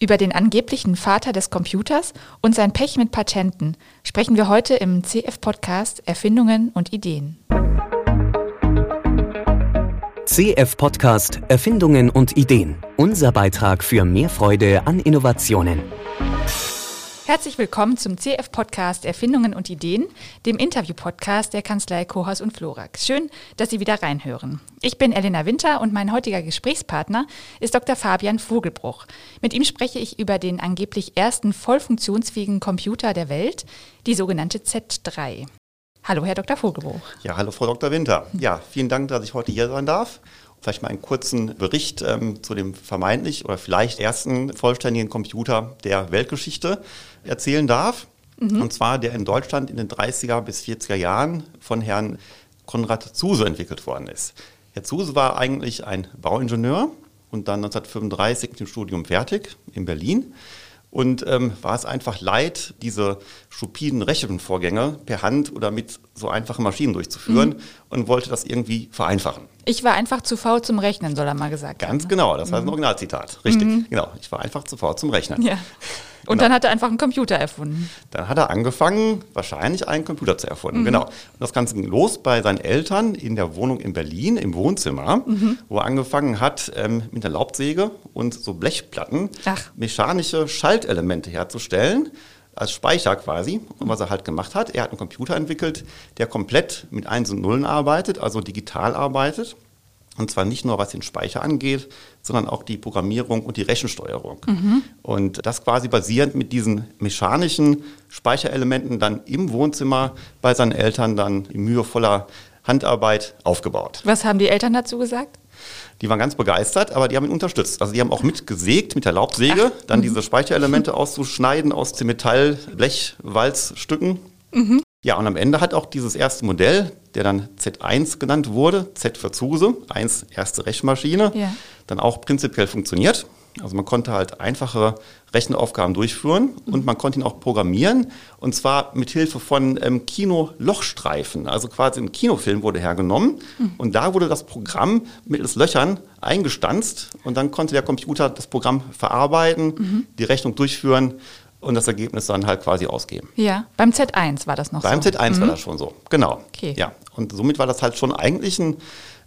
Über den angeblichen Vater des Computers und sein Pech mit Patenten sprechen wir heute im CF-Podcast Erfindungen und Ideen. CF-Podcast Erfindungen und Ideen. Unser Beitrag für mehr Freude an Innovationen. Herzlich willkommen zum CF-Podcast Erfindungen und Ideen, dem Interview-Podcast der Kanzlei Kohaus und Florax. Schön, dass Sie wieder reinhören. Ich bin Elena Winter und mein heutiger Gesprächspartner ist Dr. Fabian Vogelbruch. Mit ihm spreche ich über den angeblich ersten voll funktionsfähigen Computer der Welt, die sogenannte Z3. Hallo, Herr Dr. Vogelbruch. Ja, hallo, Frau Dr. Winter. Ja, vielen Dank, dass ich heute hier sein darf. Vielleicht mal einen kurzen Bericht ähm, zu dem vermeintlich oder vielleicht ersten vollständigen Computer der Weltgeschichte erzählen darf. Mhm. Und zwar der in Deutschland in den 30er bis 40er Jahren von Herrn Konrad Zuse entwickelt worden ist. Herr Zuse war eigentlich ein Bauingenieur und dann 1935 mit dem Studium fertig in Berlin und ähm, war es einfach leid, diese stupiden Rechenvorgänge per Hand oder mit so einfachen Maschinen durchzuführen mhm. und wollte das irgendwie vereinfachen. Ich war einfach zu faul zum Rechnen, soll er mal gesagt Ganz haben. Ganz ne? genau, das war ein mhm. Originalzitat. Richtig, mhm. genau. Ich war einfach zu faul zum Rechnen. Ja. Und genau. dann hat er einfach einen Computer erfunden. Dann hat er angefangen, wahrscheinlich einen Computer zu erfunden. Mhm. Genau. Und das Ganze ging los bei seinen Eltern in der Wohnung in Berlin, im Wohnzimmer, mhm. wo er angefangen hat, ähm, mit der Laubsäge und so Blechplatten Ach. mechanische Schaltelemente herzustellen als Speicher quasi. Und was er halt gemacht hat, er hat einen Computer entwickelt, der komplett mit Eins und Nullen arbeitet, also digital arbeitet. Und zwar nicht nur was den Speicher angeht, sondern auch die Programmierung und die Rechensteuerung. Mhm. Und das quasi basierend mit diesen mechanischen Speicherelementen dann im Wohnzimmer bei seinen Eltern dann in mühevoller Handarbeit aufgebaut. Was haben die Eltern dazu gesagt? Die waren ganz begeistert, aber die haben ihn unterstützt. Also die haben auch mitgesägt mit der Laubsäge, Ach. dann mhm. diese Speicherelemente auszuschneiden aus den Metall-Blechwalzstücken. Mhm. Ja, und am Ende hat auch dieses erste Modell, der dann Z1 genannt wurde, Z für Zuse, 1 erste Rechenmaschine, ja. dann auch prinzipiell funktioniert. Also man konnte halt einfache Rechenaufgaben durchführen und man konnte ihn auch programmieren und zwar mit Hilfe von ähm, Kino-Lochstreifen. Also quasi ein Kinofilm wurde hergenommen mhm. und da wurde das Programm mittels Löchern eingestanzt und dann konnte der Computer das Programm verarbeiten, mhm. die Rechnung durchführen und das Ergebnis dann halt quasi ausgeben. Ja, beim Z1 war das noch beim so. Beim Z1 mhm. war das schon so, genau. Okay. Ja, und somit war das halt schon eigentlich ein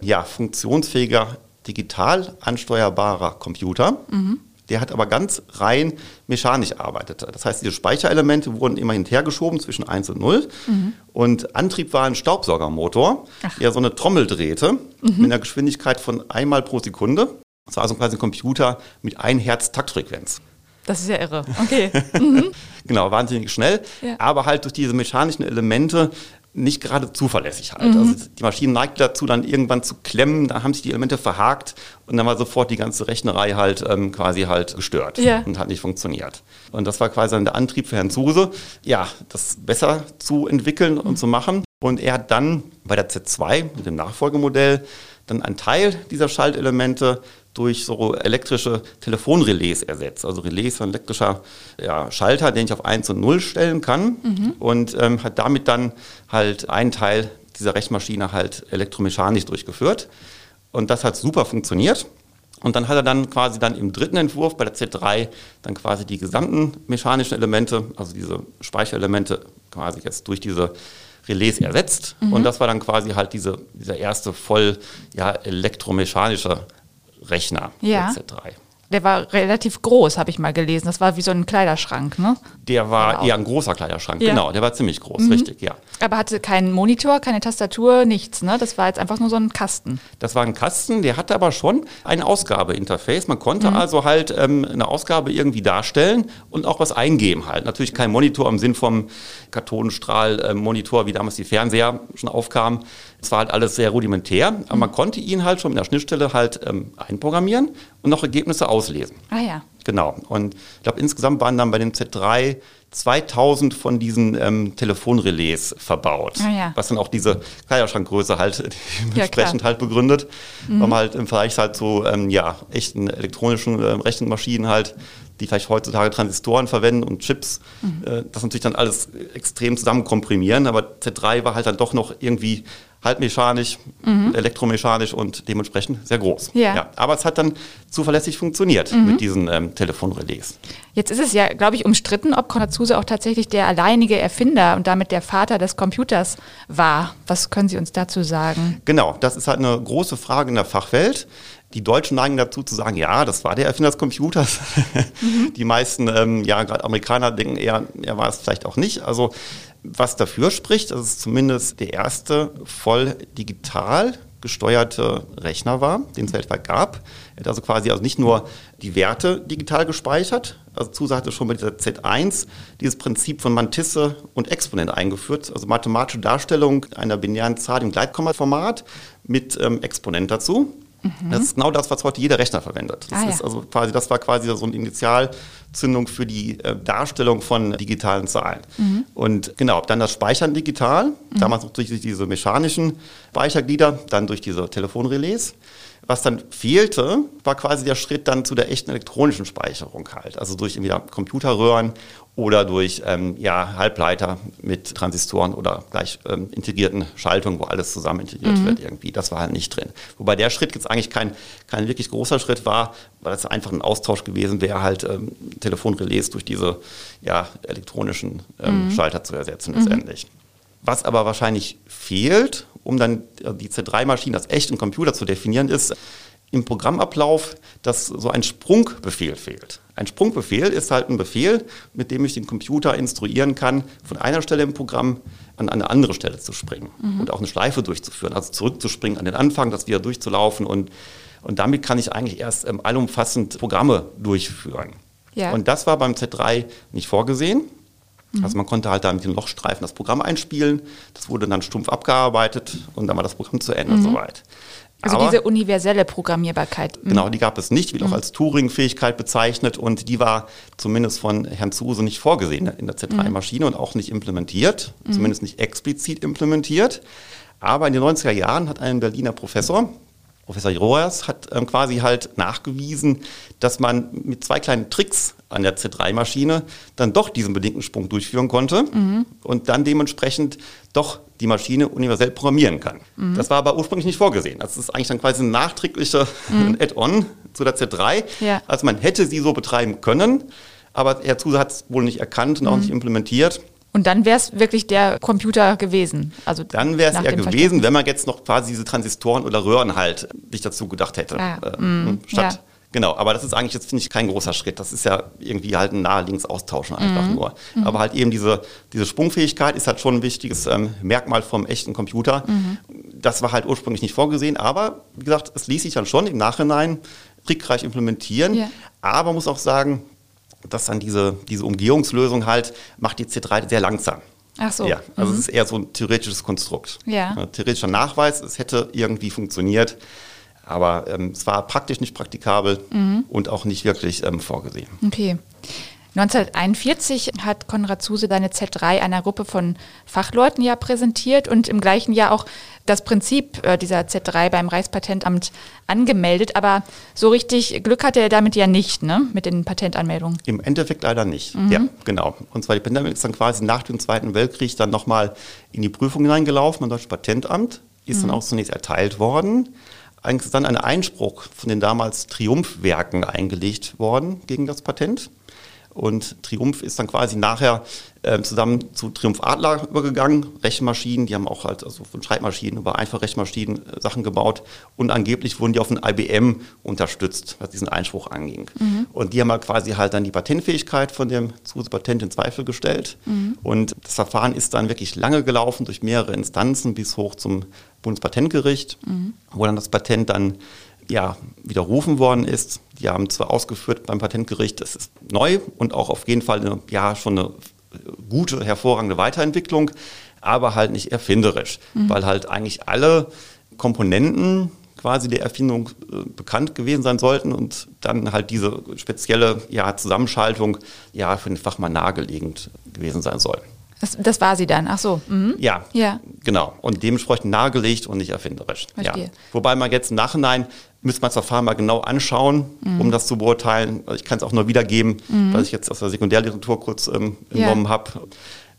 ja, funktionsfähiger, digital ansteuerbarer Computer. Mhm. Der hat aber ganz rein mechanisch arbeitet. Das heißt, diese Speicherelemente wurden immer hinterhergeschoben zwischen 1 und 0. Mhm. Und Antrieb war ein Staubsaugermotor, Ach. der so eine Trommel drehte mhm. mit einer Geschwindigkeit von einmal pro Sekunde. Das war also quasi ein Computer mit 1 Hertz Taktfrequenz. Das ist ja irre. Okay. Mhm. genau, wahnsinnig schnell, ja. aber halt durch diese mechanischen Elemente nicht gerade zuverlässig halt. Mhm. Also die Maschine neigt dazu, dann irgendwann zu klemmen, da haben sich die Elemente verhakt und dann war sofort die ganze Rechnerei halt ähm, quasi halt gestört ja. und hat nicht funktioniert. Und das war quasi dann der Antrieb für Herrn Zuse, ja, das besser zu entwickeln mhm. und zu machen. Und er hat dann bei der Z2 mit dem Nachfolgemodell dann einen Teil dieser Schaltelemente durch so elektrische Telefonrelais ersetzt. Also Relais ist ein elektrischer ja, Schalter, den ich auf 1 und 0 stellen kann mhm. und ähm, hat damit dann halt einen Teil dieser Rechenmaschine halt elektromechanisch durchgeführt. Und das hat super funktioniert. Und dann hat er dann quasi dann im dritten Entwurf bei der Z3 dann quasi die gesamten mechanischen Elemente, also diese Speicherelemente quasi jetzt durch diese Relais ersetzt. Mhm. Und das war dann quasi halt diese, dieser erste voll ja, elektromechanische Rechner, ja. der Z3. Der war relativ groß, habe ich mal gelesen. Das war wie so ein Kleiderschrank, ne? Der war genau. eher ein großer Kleiderschrank, ja. genau. Der war ziemlich groß, mhm. richtig, ja. Aber hatte keinen Monitor, keine Tastatur, nichts, ne? Das war jetzt einfach nur so ein Kasten. Das war ein Kasten, der hatte aber schon ein Ausgabeinterface. Man konnte mhm. also halt ähm, eine Ausgabe irgendwie darstellen und auch was eingeben halt. Natürlich kein Monitor im Sinn vom Kathodenstrahl-Monitor, wie damals die Fernseher schon aufkamen. Es war halt alles sehr rudimentär, aber mhm. man konnte ihn halt schon mit der Schnittstelle halt ähm, einprogrammieren und noch Ergebnisse auslesen. Ah ja. Genau. Und ich glaube, insgesamt waren dann bei dem Z3 2000 von diesen ähm, Telefonrelais verbaut, ah, ja. was dann auch diese Kleiderschrankgröße halt entsprechend ja, halt begründet, mhm. weil man halt im Vergleich halt zu ähm, ja, echten elektronischen äh, Rechenmaschinen halt, die vielleicht heutzutage Transistoren verwenden und Chips, mhm. äh, das natürlich dann alles extrem zusammenkomprimieren, aber Z3 war halt dann doch noch irgendwie halt mechanisch, mhm. elektromechanisch und dementsprechend sehr groß. Ja. ja. aber es hat dann zuverlässig funktioniert mhm. mit diesen ähm, Telefonrelais. Jetzt ist es ja, glaube ich, umstritten, ob Konrad Zuse auch tatsächlich der alleinige Erfinder und damit der Vater des Computers war. Was können Sie uns dazu sagen? Genau, das ist halt eine große Frage in der Fachwelt. Die Deutschen neigen dazu zu sagen, ja, das war der Erfinder des Computers. Mhm. Die meisten, ähm, ja, gerade Amerikaner denken eher, er war es vielleicht auch nicht. Also was dafür spricht, dass es zumindest der erste voll digital gesteuerte Rechner war, den es weltweit gab. Er hat also quasi also nicht nur die Werte digital gespeichert, also Zuse hatte schon mit dieser Z1 dieses Prinzip von Mantisse und Exponent eingeführt, also mathematische Darstellung einer binären Zahl im Gleitkomma-Format mit ähm, Exponent dazu. Mhm. Das ist genau das, was heute jeder Rechner verwendet. Das, ah, ist ja. also quasi, das war quasi so eine Initialzündung für die äh, Darstellung von digitalen Zahlen. Mhm. Und genau, dann das Speichern digital, mhm. damals durch diese mechanischen Speicherglieder, dann durch diese Telefonrelais. Was dann fehlte, war quasi der Schritt dann zu der echten elektronischen Speicherung halt. Also durch Computerröhren oder durch ähm, ja, Halbleiter mit Transistoren oder gleich ähm, integrierten Schaltungen, wo alles zusammen integriert mhm. wird irgendwie. Das war halt nicht drin. Wobei der Schritt jetzt eigentlich kein, kein wirklich großer Schritt war, weil es einfach ein Austausch gewesen wäre, halt ähm, Telefonrelais durch diese ja, elektronischen ähm, mhm. Schalter zu ersetzen mhm. letztendlich. Was aber wahrscheinlich fehlt, um dann die Z3-Maschine als echten Computer zu definieren, ist, im Programmablauf, dass so ein Sprungbefehl fehlt. Ein Sprungbefehl ist halt ein Befehl, mit dem ich den Computer instruieren kann, von einer Stelle im Programm an eine andere Stelle zu springen mhm. und auch eine Schleife durchzuführen, also zurückzuspringen an den Anfang, das wieder durchzulaufen und, und damit kann ich eigentlich erst ähm, allumfassend Programme durchführen. Ja. Und das war beim Z3 nicht vorgesehen. Mhm. Also man konnte halt da mit den Lochstreifen das Programm einspielen, das wurde dann stumpf abgearbeitet und dann war das Programm zu Ende mhm. soweit. Also Aber, diese universelle Programmierbarkeit. Mhm. Genau, die gab es nicht, wird auch mhm. als Turing-Fähigkeit bezeichnet und die war zumindest von Herrn Zuse nicht vorgesehen in der Z3-Maschine mhm. und auch nicht implementiert, mhm. zumindest nicht explizit implementiert. Aber in den 90er Jahren hat ein Berliner Professor, Professor Rohrs hat ähm, quasi halt nachgewiesen, dass man mit zwei kleinen Tricks an der Z3-Maschine dann doch diesen bedingten Sprung durchführen konnte mhm. und dann dementsprechend doch die Maschine universell programmieren kann. Mhm. Das war aber ursprünglich nicht vorgesehen. Das ist eigentlich dann quasi ein nachträglicher mhm. Add-on zu der Z3. Ja. Also man hätte sie so betreiben können, aber Herr Zuse hat es wohl nicht erkannt und auch mhm. nicht implementiert. Und dann wäre es wirklich der Computer gewesen. Also dann wäre es eher gewesen, wenn man jetzt noch quasi diese Transistoren oder Röhren halt sich dazu gedacht hätte. Ah, äh, mm, statt, ja. Genau, aber das ist eigentlich jetzt, finde ich, kein großer Schritt. Das ist ja irgendwie halt ein nahe-links austauschen einfach mm. nur. Mm. Aber halt eben diese, diese Sprungfähigkeit ist halt schon ein wichtiges ähm, Merkmal vom echten Computer. -hmm. Das war halt ursprünglich nicht vorgesehen, aber wie gesagt, es ließ sich dann schon im Nachhinein trickreich implementieren. Yeah. Aber man muss auch sagen, dass dann diese, diese Umgehungslösung halt macht die C3 sehr langsam. Ach so. Ja, also mhm. es ist eher so ein theoretisches Konstrukt. Ja. Theoretischer Nachweis, es hätte irgendwie funktioniert, aber ähm, es war praktisch nicht praktikabel mhm. und auch nicht wirklich ähm, vorgesehen. Okay. 1941 hat Konrad Zuse seine Z3 einer Gruppe von Fachleuten ja präsentiert und im gleichen Jahr auch das Prinzip äh, dieser Z3 beim Reichspatentamt angemeldet. Aber so richtig Glück hatte er damit ja nicht, ne? mit den Patentanmeldungen. Im Endeffekt leider nicht. Mhm. Ja, genau. Und zwar die Patentanmeldung ist dann quasi nach dem Zweiten Weltkrieg dann nochmal in die Prüfung hineingelaufen beim Deutschen Patentamt. Ist mhm. dann auch zunächst erteilt worden. Dann ein Einspruch von den damals Triumphwerken eingelegt worden gegen das Patent. Und Triumph ist dann quasi nachher äh, zusammen zu Triumph Adler übergegangen. Rechenmaschinen, die haben auch halt also von Schreibmaschinen über einfache Rechenmaschinen äh, Sachen gebaut. Und angeblich wurden die auf ein IBM unterstützt, was diesen Einspruch anging. Mhm. Und die haben halt quasi halt dann die Patentfähigkeit von dem Patent in Zweifel gestellt. Mhm. Und das Verfahren ist dann wirklich lange gelaufen durch mehrere Instanzen bis hoch zum Bundespatentgericht, mhm. wo dann das Patent dann ja, widerrufen worden ist. Die haben zwar ausgeführt beim Patentgericht, es ist neu und auch auf jeden Fall eine, ja, schon eine gute, hervorragende Weiterentwicklung, aber halt nicht erfinderisch, mhm. weil halt eigentlich alle Komponenten quasi der Erfindung äh, bekannt gewesen sein sollten und dann halt diese spezielle ja, Zusammenschaltung ja für den Fachmann nahegelegend gewesen sein soll. Das, das, war sie dann, ach so. Mhm. Ja, ja, genau. Und dementsprechend nahegelegt und nicht erfinderisch. Ja. Wobei man jetzt im Nachhinein müsste man das Verfahren mal genau anschauen, mhm. um das zu beurteilen. Also ich kann es auch nur wiedergeben, mhm. was ich jetzt aus der Sekundärliteratur kurz ähm, entnommen ja. habe.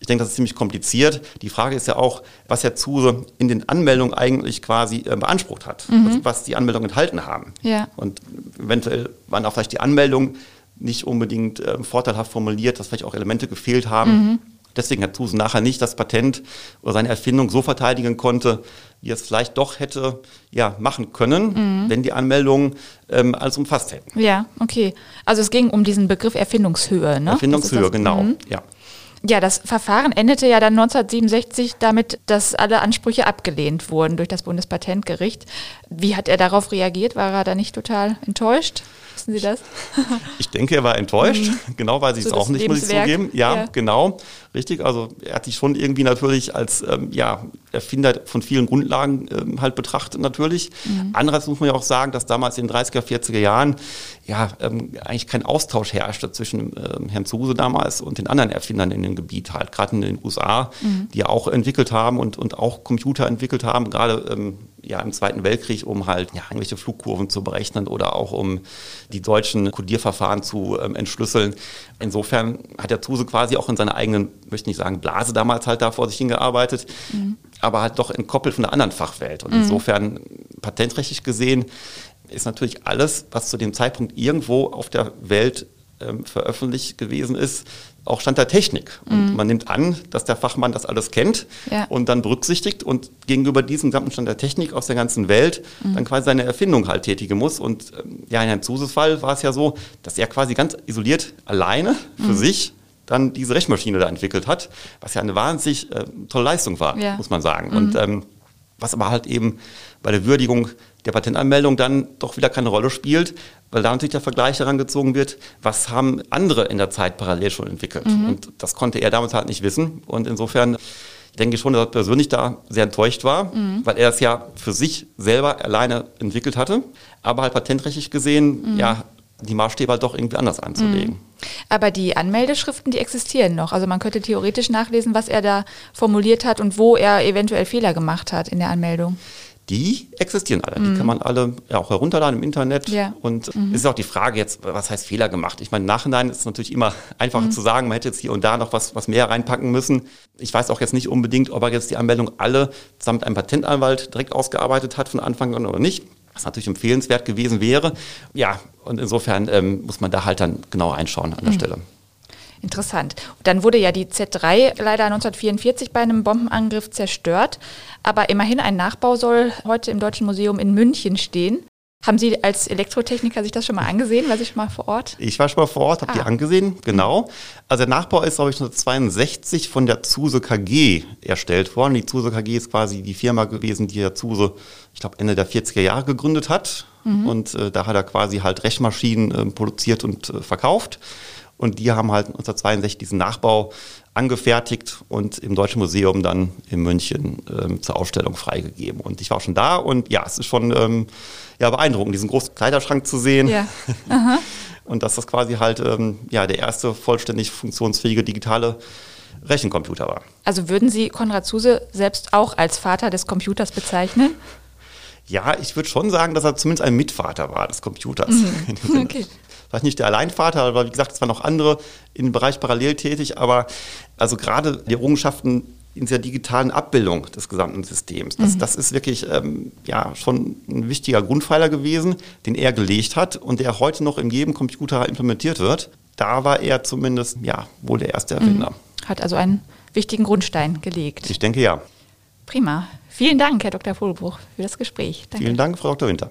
Ich denke, das ist ziemlich kompliziert. Die Frage ist ja auch, was Herr Zuse in den Anmeldungen eigentlich quasi äh, beansprucht hat, mhm. also was die Anmeldungen enthalten haben. Ja. Und eventuell waren auch vielleicht die Anmeldungen nicht unbedingt äh, vorteilhaft formuliert, dass vielleicht auch Elemente gefehlt haben. Mhm. Deswegen hat Zuse nachher nicht das Patent oder seine Erfindung so verteidigen konnte, wie es vielleicht doch hätte ja, machen können, mhm. wenn die Anmeldungen ähm, alles umfasst hätten. Ja, okay. Also es ging um diesen Begriff Erfindungshöhe, ne? Erfindungshöhe, genau. Mhm. Ja. Ja, das Verfahren endete ja dann 1967 damit, dass alle Ansprüche abgelehnt wurden durch das Bundespatentgericht. Wie hat er darauf reagiert? War er da nicht total enttäuscht? Wissen Sie das? ich denke, er war enttäuscht. Mhm. Genau weiß ich so es auch nicht, muss ich zugeben. Ja, ja, genau. Richtig. Also er hat sich schon irgendwie natürlich als ähm, ja, Erfinder von vielen Grundlagen ähm, halt betrachtet natürlich. Mhm. Andererseits muss man ja auch sagen, dass damals in den 30er, 40er Jahren ja ähm, eigentlich kein Austausch herrschte zwischen ähm, Herrn Zuse damals und den anderen Erfindern in dem Gebiet halt, gerade in den USA, mhm. die ja auch entwickelt haben und, und auch Computer entwickelt haben, gerade ähm, ja, im Zweiten Weltkrieg, um halt ja, irgendwelche Flugkurven zu berechnen oder auch um die deutschen Codierverfahren zu ähm, entschlüsseln. Insofern hat der Zuse quasi auch in seiner eigenen, möchte nicht sagen, Blase damals halt da vor sich hingearbeitet, mhm. aber halt doch entkoppelt von der anderen Fachwelt. Und mhm. insofern, patentrechtlich gesehen, ist natürlich alles, was zu dem Zeitpunkt irgendwo auf der Welt ähm, veröffentlicht gewesen ist, auch Stand der Technik. Und mhm. man nimmt an, dass der Fachmann das alles kennt ja. und dann berücksichtigt und gegenüber diesem gesamten Stand der Technik aus der ganzen Welt mhm. dann quasi seine Erfindung halt tätigen muss. Und ähm, ja, in Herrn Zuses Fall war es ja so, dass er quasi ganz isoliert alleine für mhm. sich dann diese Rechenmaschine da entwickelt hat, was ja eine wahnsinnig äh, tolle Leistung war, ja. muss man sagen. Und mhm. ähm, was aber halt eben bei der Würdigung der Patentanmeldung dann doch wieder keine Rolle spielt, weil da natürlich der Vergleich herangezogen wird, was haben andere in der Zeit parallel schon entwickelt. Mhm. Und das konnte er damals halt nicht wissen. Und insofern denke ich schon, dass er persönlich da sehr enttäuscht war, mhm. weil er es ja für sich selber alleine entwickelt hatte, aber halt patentrechtlich gesehen, mhm. ja, die Maßstäbe halt doch irgendwie anders anzulegen. Mhm. Aber die Anmeldeschriften, die existieren noch. Also man könnte theoretisch nachlesen, was er da formuliert hat und wo er eventuell Fehler gemacht hat in der Anmeldung die existieren alle. Mhm. Die kann man alle ja, auch herunterladen im Internet. Ja. Und mhm. es ist auch die Frage jetzt, was heißt Fehler gemacht? Ich meine, im Nachhinein ist es natürlich immer einfacher mhm. zu sagen, man hätte jetzt hier und da noch was, was mehr reinpacken müssen. Ich weiß auch jetzt nicht unbedingt, ob er jetzt die Anmeldung alle zusammen mit einem Patentanwalt direkt ausgearbeitet hat von Anfang an oder nicht. Was natürlich empfehlenswert gewesen wäre. Ja, und insofern ähm, muss man da halt dann genau einschauen an der mhm. Stelle. Interessant. Dann wurde ja die Z3 leider 1944 bei einem Bombenangriff zerstört, aber immerhin ein Nachbau soll heute im Deutschen Museum in München stehen. Haben Sie als Elektrotechniker sich das schon mal angesehen? War Sie schon mal vor Ort? Ich war schon mal vor Ort, habe ah. die angesehen, genau. Also der Nachbau ist, glaube ich, 1962 von der Zuse KG erstellt worden. Die Zuse KG ist quasi die Firma gewesen, die der Zuse, ich glaube, Ende der 40er Jahre gegründet hat. Mhm. Und äh, da hat er quasi halt Rechenmaschinen äh, produziert und äh, verkauft. Und die haben halt 1962 diesen Nachbau angefertigt und im Deutschen Museum dann in München ähm, zur Ausstellung freigegeben. Und ich war schon da und ja, es ist schon ähm, ja, beeindruckend, diesen großen Kleiderschrank zu sehen. Ja. und dass das quasi halt ähm, ja, der erste vollständig funktionsfähige digitale Rechencomputer war. Also würden Sie Konrad Zuse selbst auch als Vater des Computers bezeichnen? Ja, ich würde schon sagen, dass er zumindest ein Mitvater war des Computers. Mhm. Okay vielleicht nicht der Alleinvater, aber wie gesagt, es waren auch andere im Bereich parallel tätig, aber also gerade die Errungenschaften in der digitalen Abbildung des gesamten Systems. Das, mhm. das ist wirklich ähm, ja, schon ein wichtiger Grundpfeiler gewesen, den er gelegt hat und der heute noch in jedem Computer implementiert wird. Da war er zumindest ja, wohl der erste Erfinder. Mhm. Hat also einen wichtigen Grundstein gelegt. Ich denke ja. Prima. Vielen Dank, Herr Dr. Vogelbruch, für das Gespräch. Danke. Vielen Dank, Frau Dr. Winter.